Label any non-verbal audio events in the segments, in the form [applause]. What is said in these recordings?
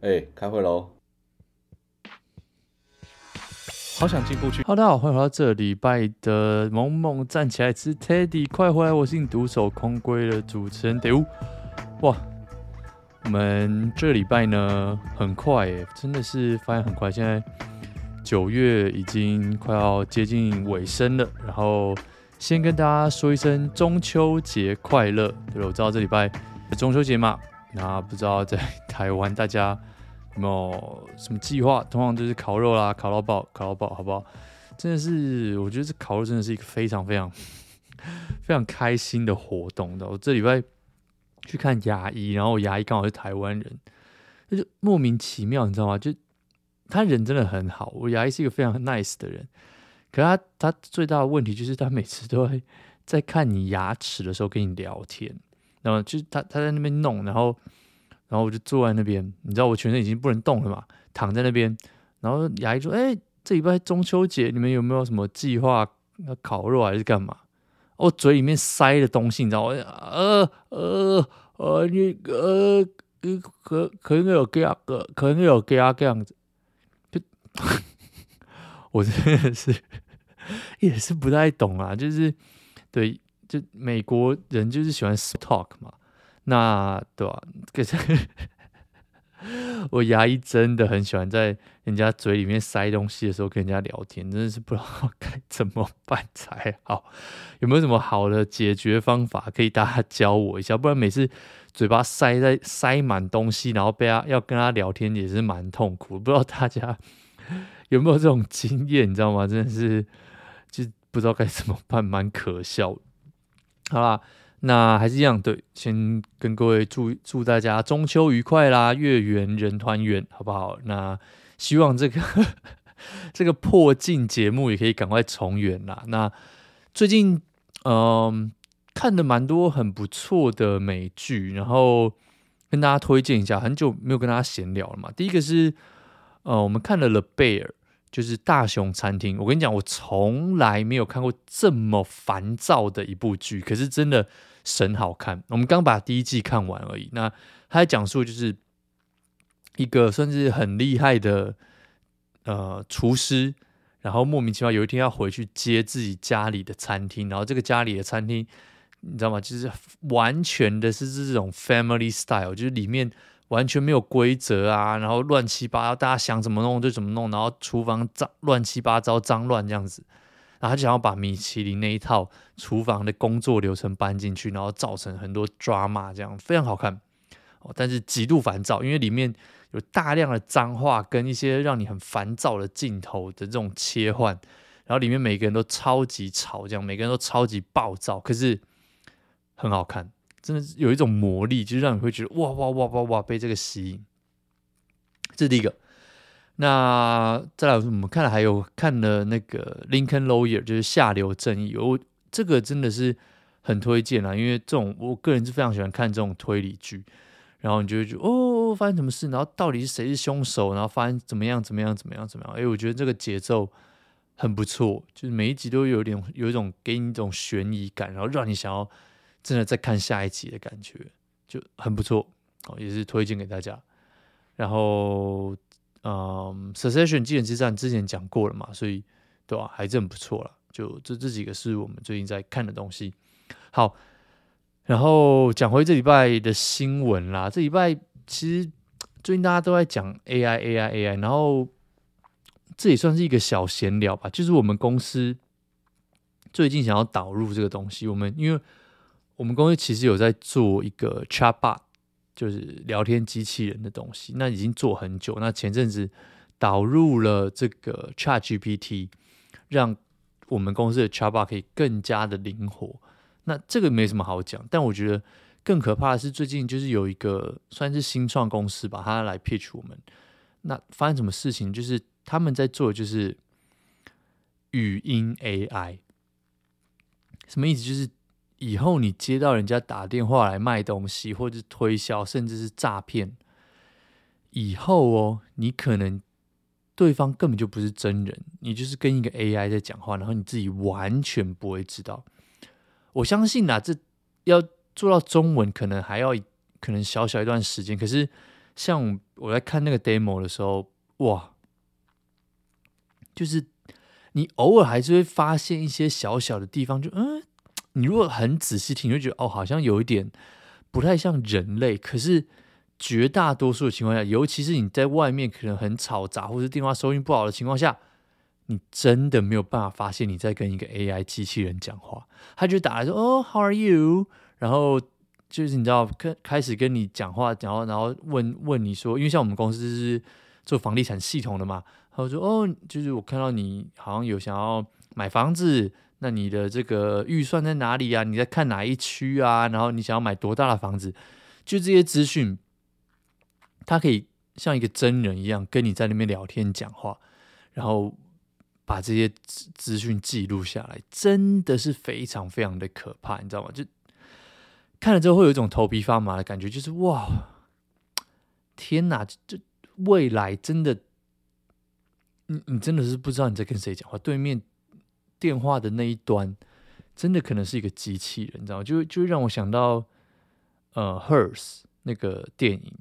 哎、欸，开会喽！好想进步去。Hello，大家好，欢迎回到这礼拜的萌萌站起来吃 Teddy，快回来！我是你独守空闺的主持人 Dew。哇，我们这礼拜呢很快耶，真的是发现很快。现在九月已经快要接近尾声了，然后先跟大家说一声中秋节快乐。对了，我知道这礼拜中秋节嘛。那不知道在 [laughs] 台湾大家有没有什么计划？通常就是烤肉啦，烤到爆，烤到爆，好不好？真的是，我觉得这烤肉真的是一个非常非常非常开心的活动的。我这礼拜去看牙医，然后我牙医刚好是台湾人，那就莫名其妙，你知道吗？就他人真的很好，我牙医是一个非常 nice 的人，可他他最大的问题就是他每次都会在看你牙齿的时候跟你聊天。然后就他他在那边弄，然后然后我就坐在那边，你知道我全身已经不能动了嘛，躺在那边。然后牙医说：“哎，这礼拜中秋节，你们有没有什么计划？要烤肉还是干嘛？”我嘴里面塞的东西，你知道吗？呃呃呃，你呃可可能有这样个，可能有这样这样子。就 [laughs] 我真的是 [laughs] 也是不太懂啊，就是对。就美国人就是喜欢 talk 嘛，那对吧？可是 [laughs] 我牙医真的很喜欢在人家嘴里面塞东西的时候跟人家聊天，真的是不知道 [laughs] 该怎么办才好。有没有什么好的解决方法可以大家教我一下？不然每次嘴巴塞在塞满东西，然后被他要跟他聊天也是蛮痛苦。不知道大家 [laughs] 有没有这种经验？你知道吗？真的是就不知道该怎么办，蛮可笑的。好啦，那还是一样，对，先跟各位祝祝大家中秋愉快啦，月圆人团圆，好不好？那希望这个 [laughs] 这个破镜节目也可以赶快重圆啦。那最近嗯、看了蛮多很不错的美剧，然后跟大家推荐一下，很久没有跟大家闲聊了嘛。第一个是呃，我们看了《The Bear》。就是大熊餐厅，我跟你讲，我从来没有看过这么烦躁的一部剧，可是真的神好看。我们刚把第一季看完而已。那他讲述就是一个算是很厉害的呃厨师，然后莫名其妙有一天要回去接自己家里的餐厅，然后这个家里的餐厅你知道吗？就是完全的是这种 family style，就是里面。完全没有规则啊，然后乱七八糟，大家想怎么弄就怎么弄，然后厨房脏乱七八糟，脏乱这样子，然后他就想要把米其林那一套厨房的工作流程搬进去，然后造成很多 drama，这样非常好看，哦，但是极度烦躁，因为里面有大量的脏话跟一些让你很烦躁的镜头的这种切换，然后里面每个人都超级吵，这样每个人都超级暴躁，可是很好看。真的有一种魔力，就是让你会觉得哇哇哇哇哇被这个吸引。这是第一个。那再来，我们看了还有看了那个《Lincoln Lawyer》，就是下流正义。我这个真的是很推荐啊，因为这种我个人是非常喜欢看这种推理剧。然后你就会觉得哦，发生什么事？然后到底是谁是凶手？然后发生怎么样？怎么样？怎么样？怎么样？哎，我觉得这个节奏很不错，就是每一集都有点有一种给你一种悬疑感，然后让你想要。真的在看下一集的感觉就很不错哦，也是推荐给大家。然后，嗯，Succession 继承之战之前讲过了嘛，所以对吧、啊，还真不错了。就这这几个是我们最近在看的东西。好，然后讲回这礼拜的新闻啦。这礼拜其实最近大家都在讲 AI AI AI，然后这也算是一个小闲聊吧。就是我们公司最近想要导入这个东西，我们因为。我们公司其实有在做一个 chatbot，就是聊天机器人的东西，那已经做很久。那前阵子导入了这个 ChatGPT，让我们公司的 chatbot 可以更加的灵活。那这个没什么好讲，但我觉得更可怕的是最近就是有一个算是新创公司吧，他来 pitch 我们。那发生什么事情？就是他们在做就是语音 AI，什么意思？就是。以后你接到人家打电话来卖东西，或者是推销，甚至是诈骗，以后哦，你可能对方根本就不是真人，你就是跟一个 AI 在讲话，然后你自己完全不会知道。我相信啊，这要做到中文，可能还要可能小小一段时间。可是像我在看那个 demo 的时候，哇，就是你偶尔还是会发现一些小小的地方，就嗯，你如果很仔细听，你就觉得哦，好像有一点不太像人类。可是绝大多数的情况下，尤其是你在外面可能很吵杂，或是电话收音不好的情况下，你真的没有办法发现你在跟一个 AI 机器人讲话。他就打来说：“哦，How are you？” 然后。就是你知道，开开始跟你讲话，然后然后问问你说，因为像我们公司是做房地产系统的嘛，他说哦，就是我看到你好像有想要买房子，那你的这个预算在哪里啊？你在看哪一区啊？然后你想要买多大的房子？就这些资讯，他可以像一个真人一样跟你在那边聊天讲话，然后把这些资资讯记录下来，真的是非常非常的可怕，你知道吗？就。看了之后会有一种头皮发麻的感觉，就是哇，天哪！这未来真的，你你真的是不知道你在跟谁讲话。对面电话的那一端，真的可能是一个机器人，你知道吗？就就让我想到，呃，Hers 那个电影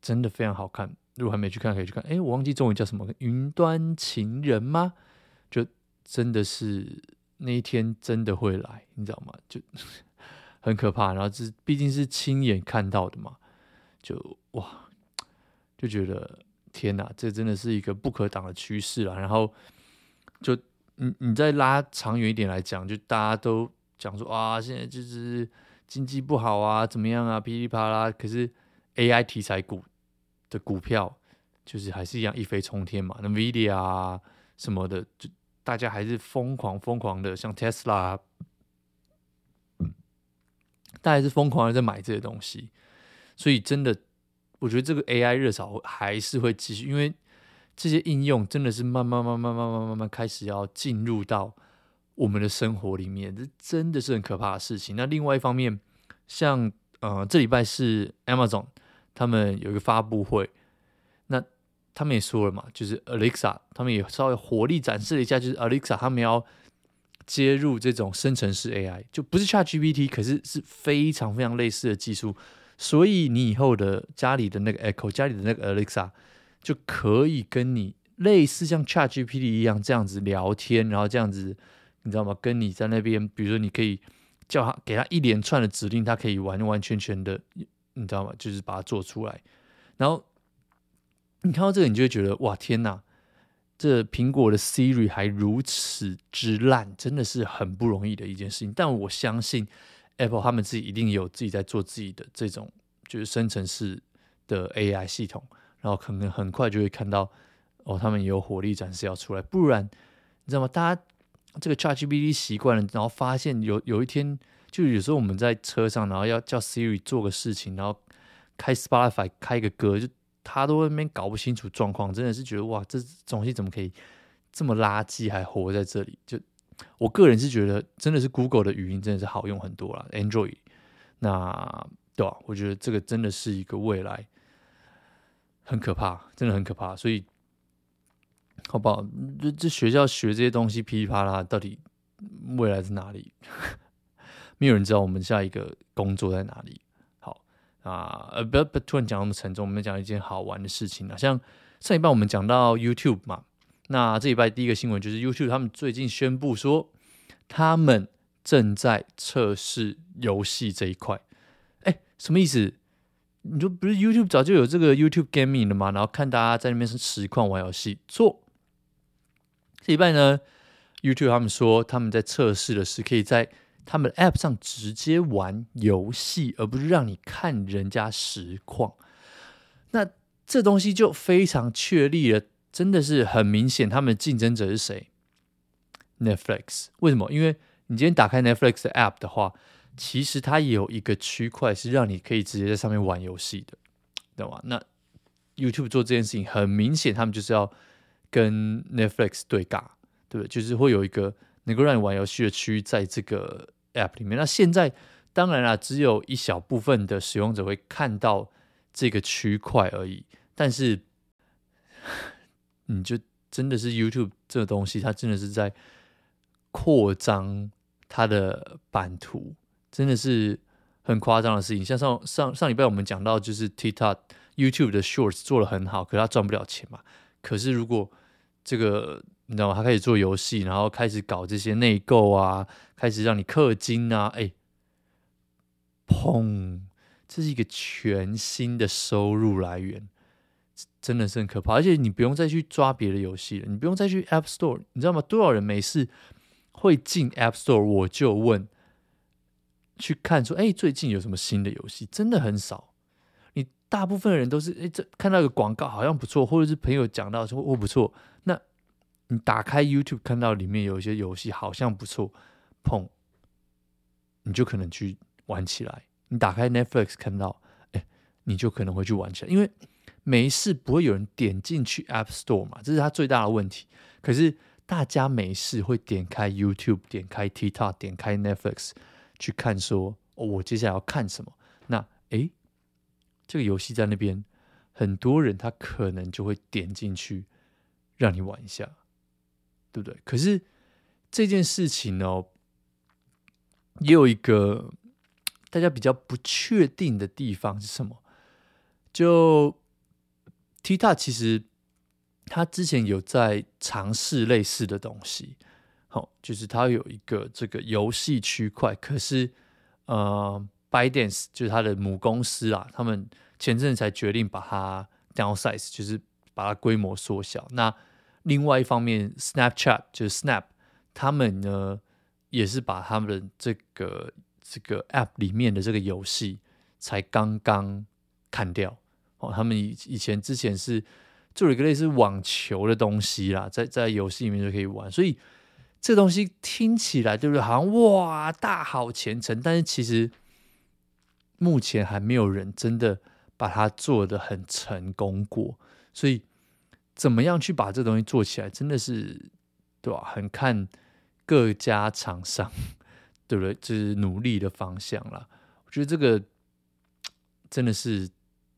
真的非常好看。如果还没去看，可以去看。哎，我忘记中文叫什么，《云端情人》吗？就真的是那一天真的会来，你知道吗？就。[laughs] 很可怕，然后这毕竟是亲眼看到的嘛，就哇，就觉得天哪，这真的是一个不可挡的趋势了。然后就你你再拉长远一点来讲，就大家都讲说啊，现在就是经济不好啊，怎么样啊，噼里啪啦。可是 AI 题材股的股票就是还是一样一飞冲天嘛，NVIDIA 啊什么的，就大家还是疯狂疯狂的，像 Tesla。大家是疯狂的在买这些东西，所以真的，我觉得这个 AI 热潮还是会继续，因为这些应用真的是慢慢、慢慢、慢慢、慢慢开始要进入到我们的生活里面，这真的是很可怕的事情。那另外一方面，像呃，这礼拜是 Amazon 他们有一个发布会，那他们也说了嘛，就是 Alexa 他们也稍微火力展示了一下，就是 Alexa 他们要。接入这种生成式 AI 就不是 ChatGPT，可是是非常非常类似的技术，所以你以后的家里的那个 Echo，家里的那个 Alexa 就可以跟你类似像 ChatGPT 一样这样子聊天，然后这样子你知道吗？跟你在那边，比如说你可以叫他给他一连串的指令，他可以完完全全的，你知道吗？就是把它做出来。然后你看到这个，你就会觉得哇，天哪！这苹果的 Siri 还如此之烂，真的是很不容易的一件事情。但我相信 Apple 他们自己一定有自己在做自己的这种就是生成式的 AI 系统，然后可能很快就会看到哦，他们也有火力展示要出来。不然你知道吗？大家这个 ChatGPT 习惯了，然后发现有有一天，就有时候我们在车上，然后要叫 Siri 做个事情，然后开 Spotify 开个歌就。他都那边搞不清楚状况，真的是觉得哇，这东西怎么可以这么垃圾，还活在这里？就我个人是觉得，真的是 Google 的语音真的是好用很多了，Android。那对吧？我觉得这个真的是一个未来，很可怕，真的很可怕。所以，好不好？这这学校学这些东西噼里啪啦，到底未来在哪里？[laughs] 没有人知道我们下一个工作在哪里。好啊，呃，不要不突然讲那么沉重，我们讲一件好玩的事情啊。像上礼拜我们讲到 YouTube 嘛，那这礼拜第一个新闻就是 YouTube 他们最近宣布说，他们正在测试游戏这一块。哎，什么意思？你说不是 YouTube 早就有这个 YouTube Gaming 了吗？然后看大家在那边是实况玩游戏。错，这礼拜呢，YouTube 他们说他们在测试的是可以在。他们的 App 上直接玩游戏，而不是让你看人家实况。那这东西就非常确立了，真的是很明显，他们的竞争者是谁？Netflix。为什么？因为你今天打开 Netflix 的 App 的话，其实它有一个区块是让你可以直接在上面玩游戏的，懂吗？那 YouTube 做这件事情，很明显，他们就是要跟 Netflix 对尬，对不对？就是会有一个能够让你玩游戏的区域在这个。App 里面，那现在当然啦，只有一小部分的使用者会看到这个区块而已。但是，你就真的是 YouTube 这个东西，它真的是在扩张它的版图，真的是很夸张的事情。像上上上礼拜我们讲到，就是 TikTok YouTube 的 Shorts 做得很好，可是他赚不了钱嘛。可是如果这个你知道吗？他开始做游戏，然后开始搞这些内购啊，开始让你氪金啊，哎，砰！这是一个全新的收入来源，真的是很可怕。而且你不用再去抓别的游戏了，你不用再去 App Store，你知道吗？多少人没事会进 App Store？我就问，去看说，哎，最近有什么新的游戏？真的很少。你大部分的人都是，哎，这看到一个广告好像不错，或者是朋友讲到说哦不错，那你打开 YouTube 看到里面有一些游戏好像不错，砰，你就可能去玩起来。你打开 Netflix 看到，哎，你就可能会去玩起来，因为没事不会有人点进去 App Store 嘛，这是他最大的问题。可是大家没事会点开 YouTube、点开 TikTok、点开 Netflix 去看说，哦，我接下来要看什么？那哎，这个游戏在那边，很多人他可能就会点进去让你玩一下，对不对？可是这件事情呢，也有一个。大家比较不确定的地方是什么？就 Tita 其实他之前有在尝试类似的东西，哦，就是他有一个这个游戏区块。可是呃，Bydance 就是他的母公司啊，他们前阵才决定把它 downsize，就是把它规模缩小。那另外一方面，Snapchat 就是 Snap，他们呢也是把他们的这个。这个 App 里面的这个游戏才刚刚砍掉哦，他们以以前之前是做了一个类似网球的东西啦，在在游戏里面就可以玩，所以这东西听起来对不对？好像哇，大好前程，但是其实目前还没有人真的把它做得很成功过，所以怎么样去把这东西做起来，真的是对吧？很看各家厂商。对不对？就是努力的方向啦。我觉得这个真的是，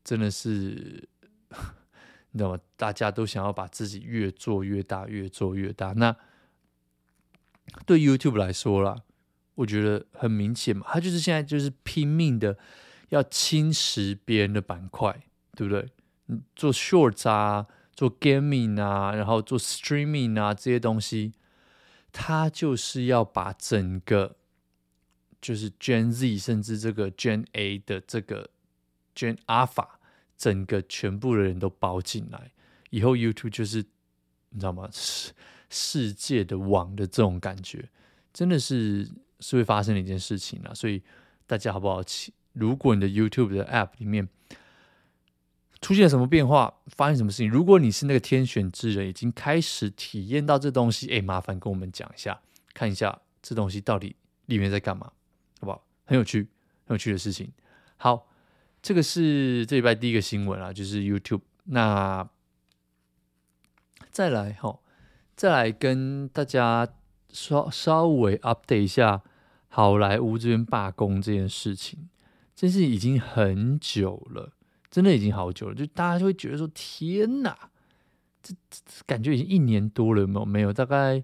真的是，[laughs] 你知道吗？大家都想要把自己越做越大，越做越大。那对 YouTube 来说啦，我觉得很明显嘛，他就是现在就是拼命的要侵蚀别人的板块，对不对？做 Shorts 啊，做 Gaming 啊，然后做 Streaming 啊，这些东西，他就是要把整个。就是 Gen Z 甚至这个 Gen A 的这个 Gen Alpha，整个全部的人都包进来，以后 YouTube 就是你知道吗？世界的网的这种感觉，真的是是会发生的一件事情啊！所以大家好不好？如果你的 YouTube 的 App 里面出现什么变化，发生什么事情，如果你是那个天选之人，已经开始体验到这东西，哎，麻烦跟我们讲一下，看一下这东西到底里面在干嘛。好不好？很有趣，很有趣的事情。好，这个是这礼拜第一个新闻啊，就是 YouTube。那再来哈，再来跟大家稍稍微 update 一下好莱坞这边罢工这件事情。这是已经很久了，真的已经好久了。就大家就会觉得说：“天哪，这这感觉已经一年多了，有没有？没有，大概。”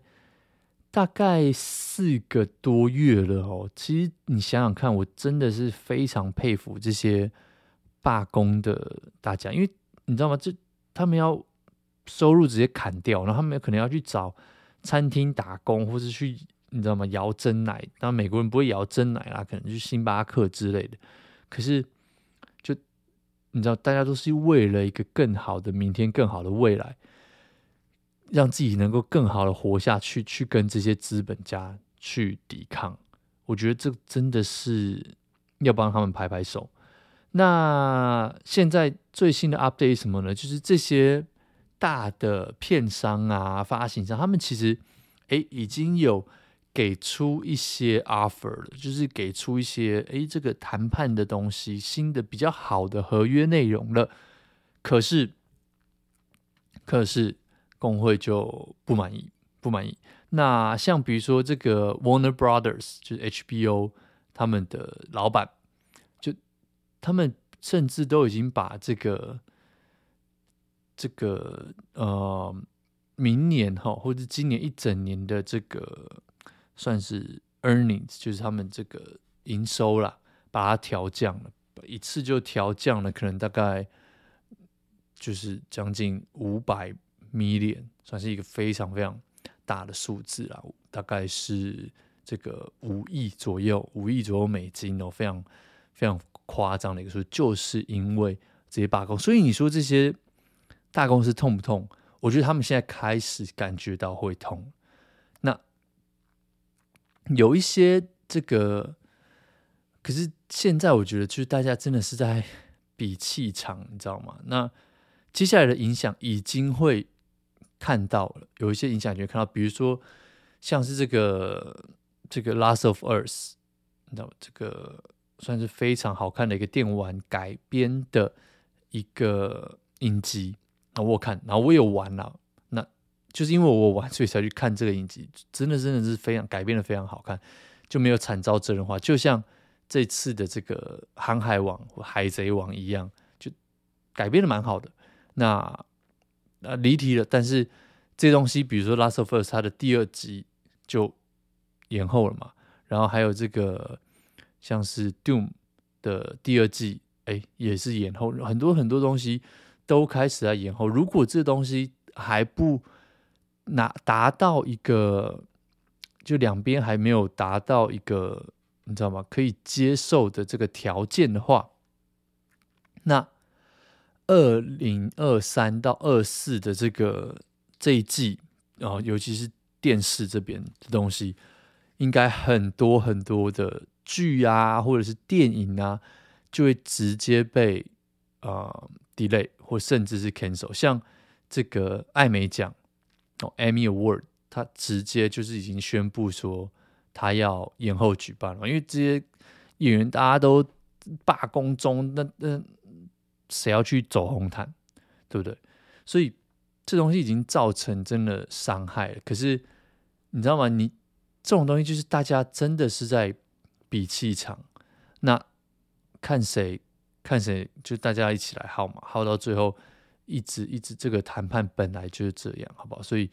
大概四个多月了哦。其实你想想看，我真的是非常佩服这些罢工的大家，因为你知道吗？这他们要收入直接砍掉，然后他们可能要去找餐厅打工，或是去你知道吗？摇真奶。当然美国人不会摇真奶啦，可能去星巴克之类的。可是就你知道，大家都是为了一个更好的明天，更好的未来。让自己能够更好的活下去，去跟这些资本家去抵抗，我觉得这真的是要帮他们拍拍手。那现在最新的 update 是什么呢？就是这些大的片商啊、发行商，他们其实诶已经有给出一些 offer 了，就是给出一些诶这个谈判的东西，新的比较好的合约内容了。可是，可是。工会就不满意，不满意。那像比如说这个 Warner Brothers，就是 HBO 他们的老板，就他们甚至都已经把这个这个呃明年哈，或者今年一整年的这个算是 earnings，就是他们这个营收啦，把它调降了，一次就调降了，可能大概就是将近五百 million，算是一个非常非常大的数字啦，大概是这个五亿左右，五亿左右美金哦，非常非常夸张的一个数，就是因为这些罢工。所以你说这些大公司痛不痛？我觉得他们现在开始感觉到会痛。那有一些这个，可是现在我觉得就是大家真的是在比气场，你知道吗？那接下来的影响已经会看到了，有一些影响就会看到，比如说像是这个这个《Last of Earth》，你知道这个算是非常好看的一个电玩改编的一个影集。那我看，然后我有玩了，那就是因为我玩，所以才去看这个影集。真的，真的是非常改编的非常好看，就没有惨遭真人化，就像这次的这个《航海王》《海贼王》一样，就改编的蛮好的。那啊离题了，但是这东西，比如说《Last of Us》它的第二集就延后了嘛，然后还有这个像是《Doom》的第二季，哎，也是延后，很多很多东西。都开始在延后。如果这东西还不拿达到一个，就两边还没有达到一个，你知道吗？可以接受的这个条件的话，那二零二三到二四的这个这一季，啊尤其是电视这边的东西，应该很多很多的剧啊，或者是电影啊，就会直接被啊、呃、delay。或甚至是 cancel，像这个艾美奖哦，Emmy Award，他直接就是已经宣布说他要延后举办了，因为这些演员大家都罢工中，那那谁要去走红毯，对不对？所以这东西已经造成真的伤害了。可是你知道吗？你这种东西就是大家真的是在比气场，那看谁。看谁就大家一起来耗嘛，耗到最后一直一直这个谈判本来就是这样，好不好？所以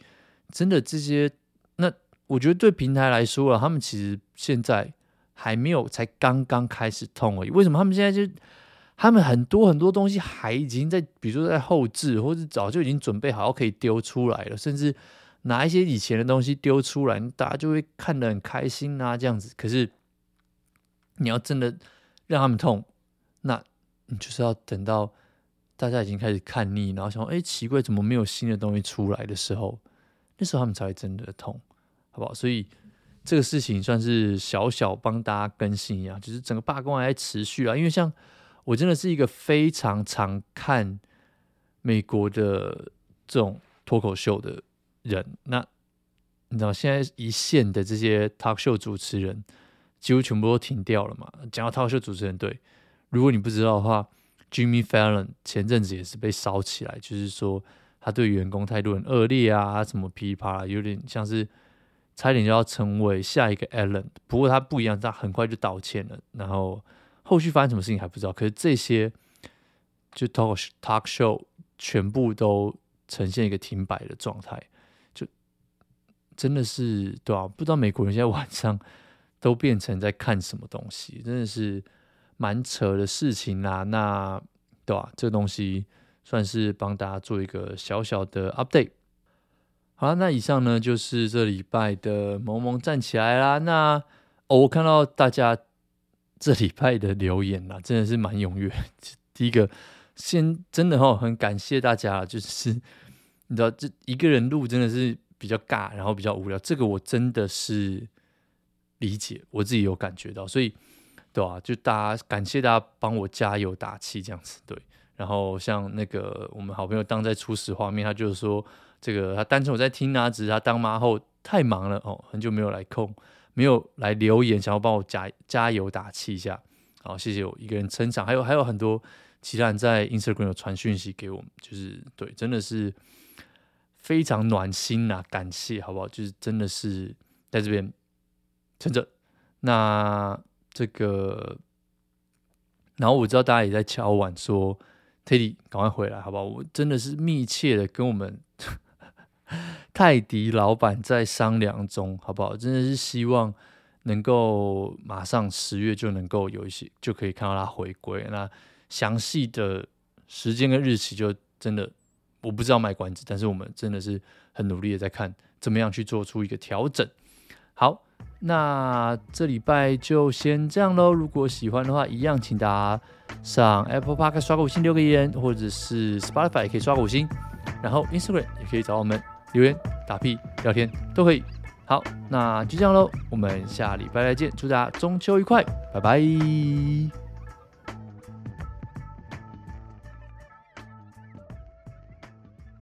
真的这些，那我觉得对平台来说啊，他们其实现在还没有，才刚刚开始痛而已。为什么他们现在就他们很多很多东西还已经在，比如说在后置，或者早就已经准备好可以丢出来了，甚至拿一些以前的东西丢出来，大家就会看得很开心啊，这样子。可是你要真的让他们痛，那。你就是要等到大家已经开始看腻，然后想说，哎，奇怪，怎么没有新的东西出来的时候，那时候他们才会真的痛，好不好？所以这个事情算是小小帮大家更新一样，就是整个罢工还在持续啊。因为像我真的是一个非常常看美国的这种脱口秀的人，那你知道现在一线的这些 talk show 主持人几乎全部都停掉了嘛？讲到 talk show 主持人，对。如果你不知道的话，Jimmy Fallon 前阵子也是被烧起来，就是说他对员工态度很恶劣啊，什么噼里啪啦，有点像是差点就要成为下一个 Allen，。不过他不一样，他很快就道歉了。然后后续发生什么事情还不知道。可是这些就 talk talk show 全部都呈现一个停摆的状态，就真的是对啊，不知道美国人现在晚上都变成在看什么东西，真的是。蛮扯的事情啦、那对吧、啊？这个东西算是帮大家做一个小小的 update。好，那以上呢就是这礼拜的萌萌站起来啦。那哦，我看到大家这礼拜的留言啦，真的是蛮踊跃。第一个，先真的哈，很感谢大家，就是你知道，这一个人录真的是比较尬，然后比较无聊。这个我真的是理解，我自己有感觉到，所以。对啊，就大家感谢大家帮我加油打气这样子，对。然后像那个我们好朋友当在初始画面，他就是说这个他单纯我在听啊，只是他当妈后太忙了哦，很久没有来控，没有来留言，想要帮我加加油打气一下。好，谢谢我一个人撑场，还有还有很多其他人在 Instagram 有传讯息给我们，就是对，真的是非常暖心呐、啊，感谢好不好？就是真的是在这边撑着那。这个，然后我知道大家也在敲碗说，Teddy 赶快回来，好不好？我真的是密切的跟我们 [laughs] 泰迪老板在商量中，好不好？真的是希望能够马上十月就能够有一些，就可以看到他回归。那详细的时间跟日期就真的我不知道卖关子，但是我们真的是很努力的在看怎么样去做出一个调整。好，那这礼拜就先这样喽。如果喜欢的话，一样请大家上 Apple Park 刷个五星留个言，或者是 Spotify 也可以刷个五星，然后 Instagram 也可以找我们留言、打屁、聊天都可以。好，那就这样喽，我们下礼拜再见，祝大家中秋愉快，拜拜。